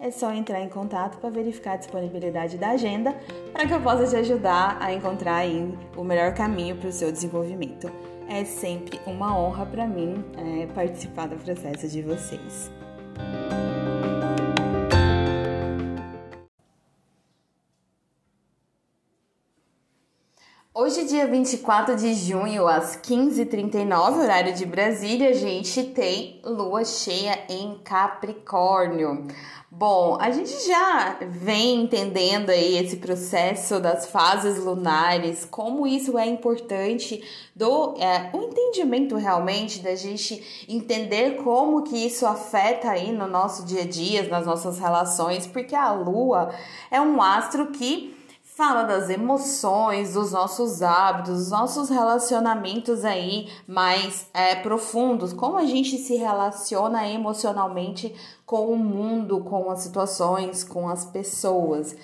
é só entrar em contato para verificar a disponibilidade da agenda para que eu possa te ajudar a encontrar o melhor caminho para o seu desenvolvimento. É sempre uma honra para mim é, participar do processo de vocês. Hoje, dia 24 de junho, às 15h39, horário de Brasília, a gente tem lua cheia em Capricórnio. Bom, a gente já vem entendendo aí esse processo das fases lunares, como isso é importante do é, o entendimento realmente da gente entender como que isso afeta aí no nosso dia a dia, nas nossas relações, porque a lua é um astro que fala das emoções, dos nossos hábitos, dos nossos relacionamentos aí mais é, profundos, como a gente se relaciona emocionalmente com o mundo, com as situações, com as pessoas.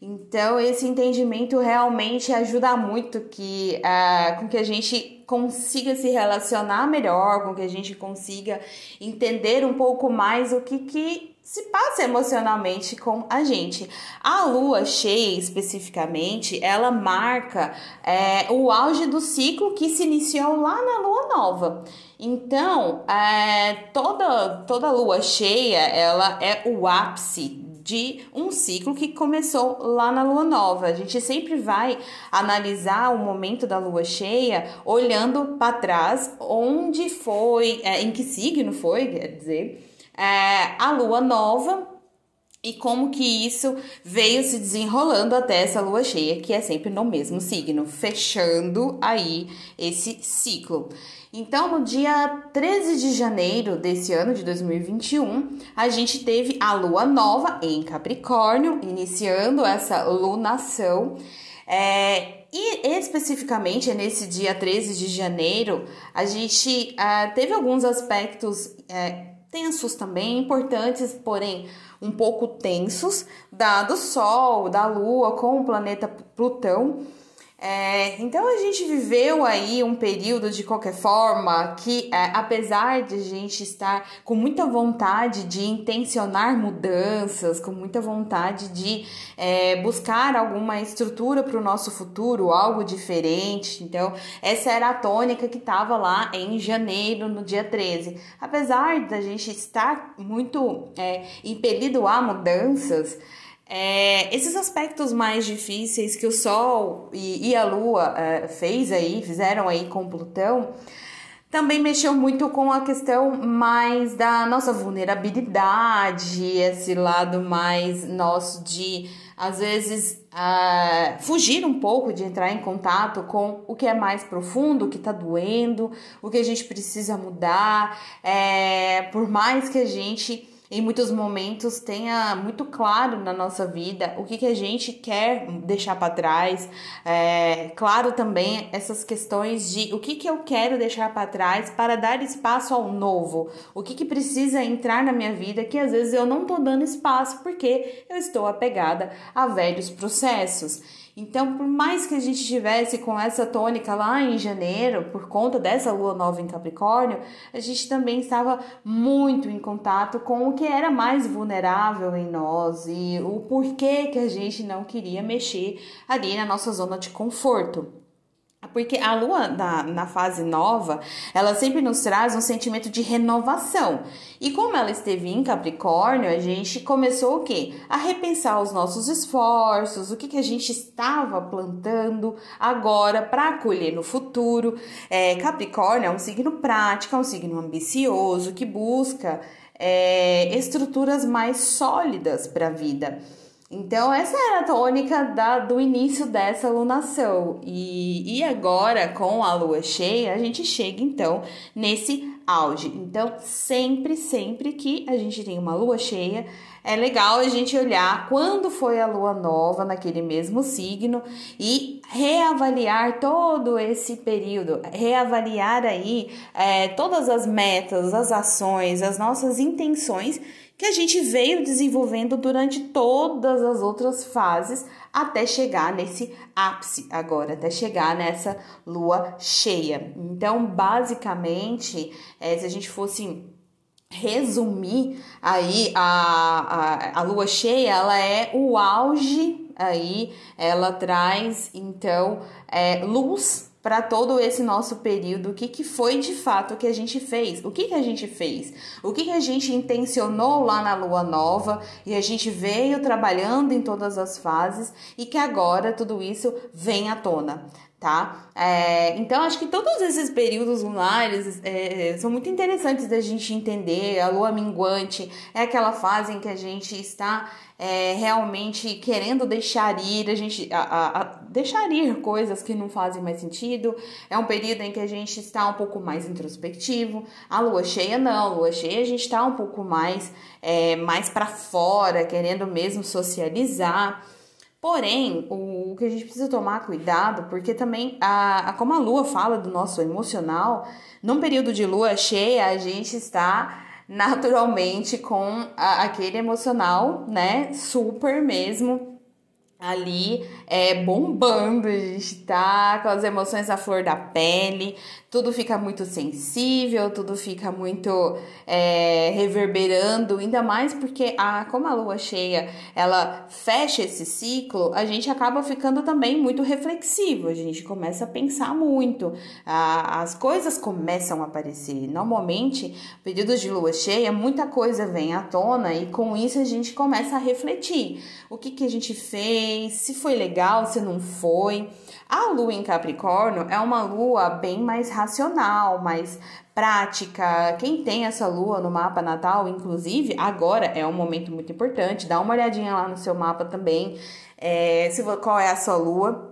Então, esse entendimento realmente ajuda muito que, uh, com que a gente consiga se relacionar melhor, com que a gente consiga entender um pouco mais o que, que se passa emocionalmente com a gente. A lua cheia, especificamente, ela marca é, o auge do ciclo que se iniciou lá na lua nova. Então, é, toda, toda lua cheia, ela é o ápice de um ciclo que começou lá na lua nova. A gente sempre vai analisar o momento da lua cheia olhando para trás, onde foi, é, em que signo foi, quer dizer, é, a lua nova e como que isso veio se desenrolando até essa lua cheia, que é sempre no mesmo signo, fechando aí esse ciclo. Então, no dia 13 de janeiro desse ano de 2021, a gente teve a lua nova em Capricórnio, iniciando essa lunação. É, e especificamente nesse dia 13 de janeiro, a gente uh, teve alguns aspectos uh, tensos também, importantes, porém um pouco tensos, dado o Sol, da Lua com o planeta Plutão é, então a gente viveu aí um período de qualquer forma que, é, apesar de a gente estar com muita vontade de intencionar mudanças, com muita vontade de é, buscar alguma estrutura para o nosso futuro, algo diferente, então essa era a tônica que estava lá em janeiro, no dia 13. Apesar da gente estar muito é, impelido a mudanças, é, esses aspectos mais difíceis que o Sol e, e a Lua é, fez aí, fizeram aí com Plutão, também mexeu muito com a questão mais da nossa vulnerabilidade, esse lado mais nosso de, às vezes, uh, fugir um pouco de entrar em contato com o que é mais profundo, o que está doendo, o que a gente precisa mudar, é, por mais que a gente em muitos momentos tenha muito claro na nossa vida o que, que a gente quer deixar para trás. É, claro também essas questões de o que, que eu quero deixar para trás para dar espaço ao novo. O que, que precisa entrar na minha vida que às vezes eu não estou dando espaço porque eu estou apegada a velhos processos. Então, por mais que a gente tivesse com essa tônica lá em janeiro, por conta dessa lua nova em Capricórnio, a gente também estava muito em contato com o que era mais vulnerável em nós e o porquê que a gente não queria mexer ali na nossa zona de conforto. Porque a lua na, na fase nova, ela sempre nos traz um sentimento de renovação. E como ela esteve em Capricórnio, a gente começou o quê? A repensar os nossos esforços, o que, que a gente estava plantando agora para colher no futuro. É, Capricórnio é um signo prático, é um signo ambicioso que busca é, estruturas mais sólidas para a vida. Então, essa era a tônica da, do início dessa lunação. E, e agora, com a lua cheia, a gente chega então nesse auge. Então, sempre, sempre que a gente tem uma lua cheia, é legal a gente olhar quando foi a lua nova naquele mesmo signo e reavaliar todo esse período, reavaliar aí é, todas as metas, as ações, as nossas intenções que a gente veio desenvolvendo durante todas as outras fases até chegar nesse ápice agora, até chegar nessa lua cheia. Então, basicamente, é, se a gente fosse resumir aí a, a, a lua cheia, ela é o auge aí, ela traz então é, luz para todo esse nosso período, o que, que foi de fato que a gente fez, o que, que a gente fez, o que, que a gente intencionou lá na lua nova e a gente veio trabalhando em todas as fases e que agora tudo isso vem à tona tá? É, então, acho que todos esses períodos lunares é, são muito interessantes da gente entender. A lua minguante é aquela fase em que a gente está é, realmente querendo deixar ir, a gente a, a, deixar ir coisas que não fazem mais sentido. É um período em que a gente está um pouco mais introspectivo. A lua cheia não, a lua cheia a gente está um pouco mais é, mais para fora, querendo mesmo socializar. Porém, o, que a gente precisa tomar cuidado, porque também, a, a, como a lua fala do nosso emocional, num período de lua cheia, a gente está naturalmente com a, aquele emocional, né, super mesmo ali é, bombando, a gente tá com as emoções à flor da pele, tudo fica muito sensível, tudo fica muito é, reverberando, ainda mais porque a, como a lua cheia ela fecha esse ciclo, a gente acaba ficando também muito reflexivo, a gente começa a pensar muito, a, as coisas começam a aparecer. Normalmente, períodos de lua cheia, muita coisa vem à tona e com isso a gente começa a refletir o que, que a gente fez, se foi legal, se não foi. A lua em Capricórnio é uma lua bem mais racional, mais prática. Quem tem essa lua no mapa natal, inclusive, agora é um momento muito importante. Dá uma olhadinha lá no seu mapa também. É, se, qual é a sua lua?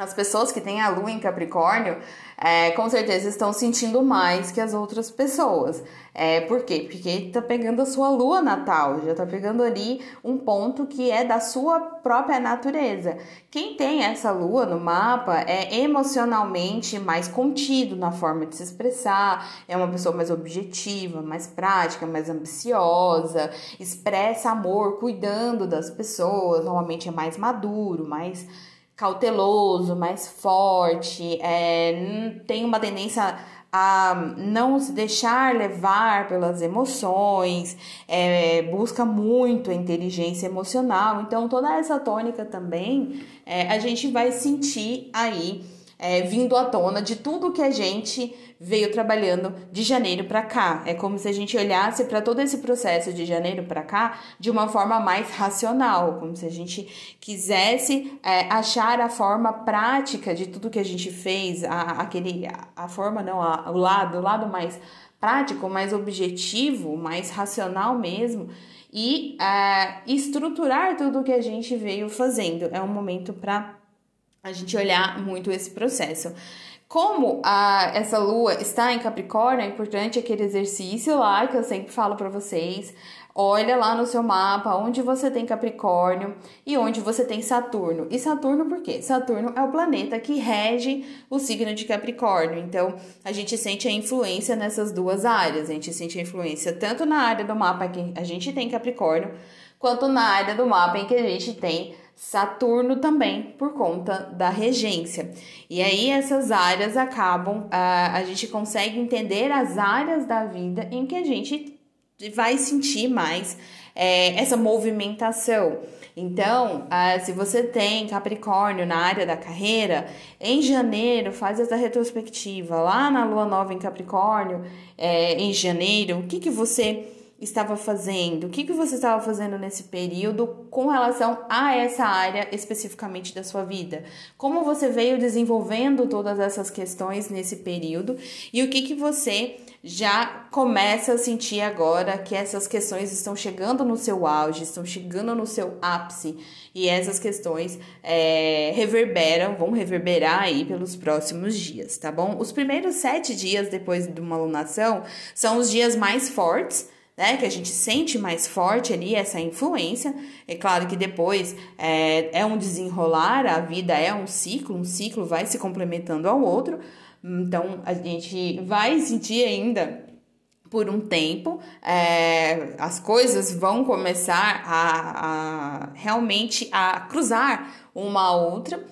As pessoas que têm a lua em Capricórnio, é, com certeza estão sentindo mais que as outras pessoas. É, por quê? Porque tá pegando a sua lua natal, já tá pegando ali um ponto que é da sua própria natureza. Quem tem essa lua no mapa é emocionalmente mais contido na forma de se expressar, é uma pessoa mais objetiva, mais prática, mais ambiciosa, expressa amor cuidando das pessoas, normalmente é mais maduro, mais cauteloso, mais forte, é, tem uma tendência a não se deixar levar pelas emoções, é, busca muito a inteligência emocional. Então, toda essa tônica também é, a gente vai sentir aí é, vindo à tona de tudo que a gente veio trabalhando de janeiro para cá. É como se a gente olhasse para todo esse processo de janeiro para cá de uma forma mais racional, como se a gente quisesse é, achar a forma prática de tudo que a gente fez, a, aquele, a, a forma não, a, o lado, o lado mais prático, mais objetivo, mais racional mesmo e é, estruturar tudo que a gente veio fazendo. É um momento para a gente olhar muito esse processo. Como a, essa lua está em Capricórnio, é importante aquele exercício lá que eu sempre falo para vocês. Olha lá no seu mapa onde você tem Capricórnio e onde você tem Saturno. E Saturno por quê? Saturno é o planeta que rege o signo de Capricórnio. Então, a gente sente a influência nessas duas áreas. A gente sente a influência tanto na área do mapa que a gente tem Capricórnio, quanto na área do mapa em que a gente tem Saturno também, por conta da regência. E aí, essas áreas acabam, a, a gente consegue entender as áreas da vida em que a gente vai sentir mais é, essa movimentação. Então, ah, se você tem Capricórnio na área da carreira, em janeiro faz essa retrospectiva lá na Lua Nova em Capricórnio, é, em janeiro, o que, que você estava fazendo? O que, que você estava fazendo nesse período com relação a essa área especificamente da sua vida? Como você veio desenvolvendo todas essas questões nesse período e o que, que você já começa a sentir agora que essas questões estão chegando no seu auge, estão chegando no seu ápice e essas questões é, reverberam, vão reverberar aí pelos próximos dias, tá bom? Os primeiros sete dias depois de uma alunação são os dias mais fortes né? Que a gente sente mais forte ali essa influência. É claro que depois é, é um desenrolar, a vida é um ciclo, um ciclo vai se complementando ao outro. Então a gente vai sentir ainda por um tempo, é, as coisas vão começar a, a realmente a cruzar uma a outra.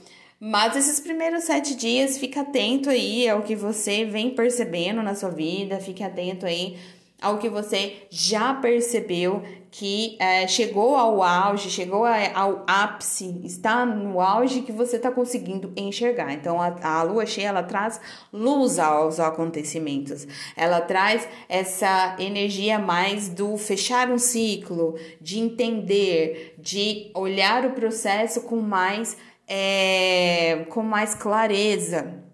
Mas esses primeiros sete dias, fica atento aí ao que você vem percebendo na sua vida, fique atento aí ao que você já percebeu que é, chegou ao auge, chegou ao ápice, está no auge que você está conseguindo enxergar. Então a, a lua cheia ela traz luz aos acontecimentos, ela traz essa energia mais do fechar um ciclo, de entender, de olhar o processo com mais é, com mais clareza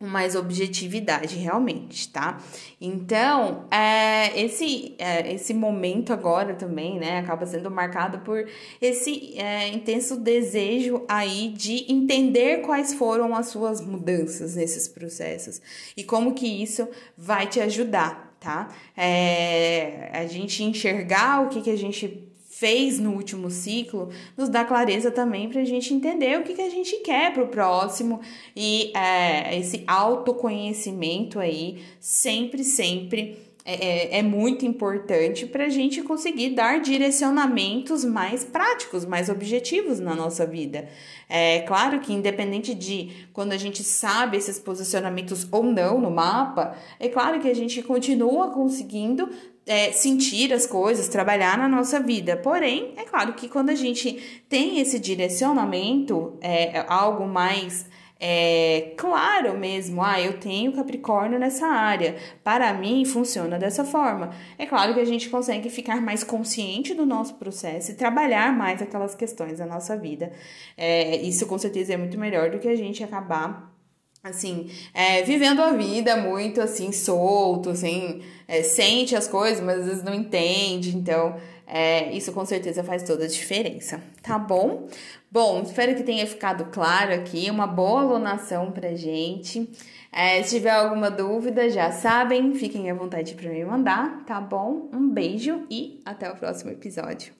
mais objetividade realmente, tá? Então, é, esse, é, esse momento agora também, né, acaba sendo marcado por esse é, intenso desejo aí de entender quais foram as suas mudanças nesses processos e como que isso vai te ajudar, tá? É, a gente enxergar o que, que a gente fez no último ciclo nos dá clareza também para a gente entender o que, que a gente quer para o próximo e é, esse autoconhecimento aí sempre, sempre é, é, é muito importante para a gente conseguir dar direcionamentos mais práticos, mais objetivos na nossa vida. É claro que, independente de quando a gente sabe esses posicionamentos ou não no mapa, é claro que a gente continua conseguindo é, sentir as coisas, trabalhar na nossa vida. Porém, é claro que quando a gente tem esse direcionamento, é, algo mais é, claro mesmo, ah, eu tenho Capricórnio nessa área, para mim funciona dessa forma. É claro que a gente consegue ficar mais consciente do nosso processo e trabalhar mais aquelas questões da nossa vida. É, isso com certeza é muito melhor do que a gente acabar assim, é, vivendo a vida muito assim, solto, assim, é, sente as coisas, mas às vezes não entende, então é, isso com certeza faz toda a diferença, tá bom? Bom, espero que tenha ficado claro aqui, uma boa alunação pra gente. É, se tiver alguma dúvida, já sabem, fiquem à vontade para me mandar, tá bom? Um beijo e até o próximo episódio.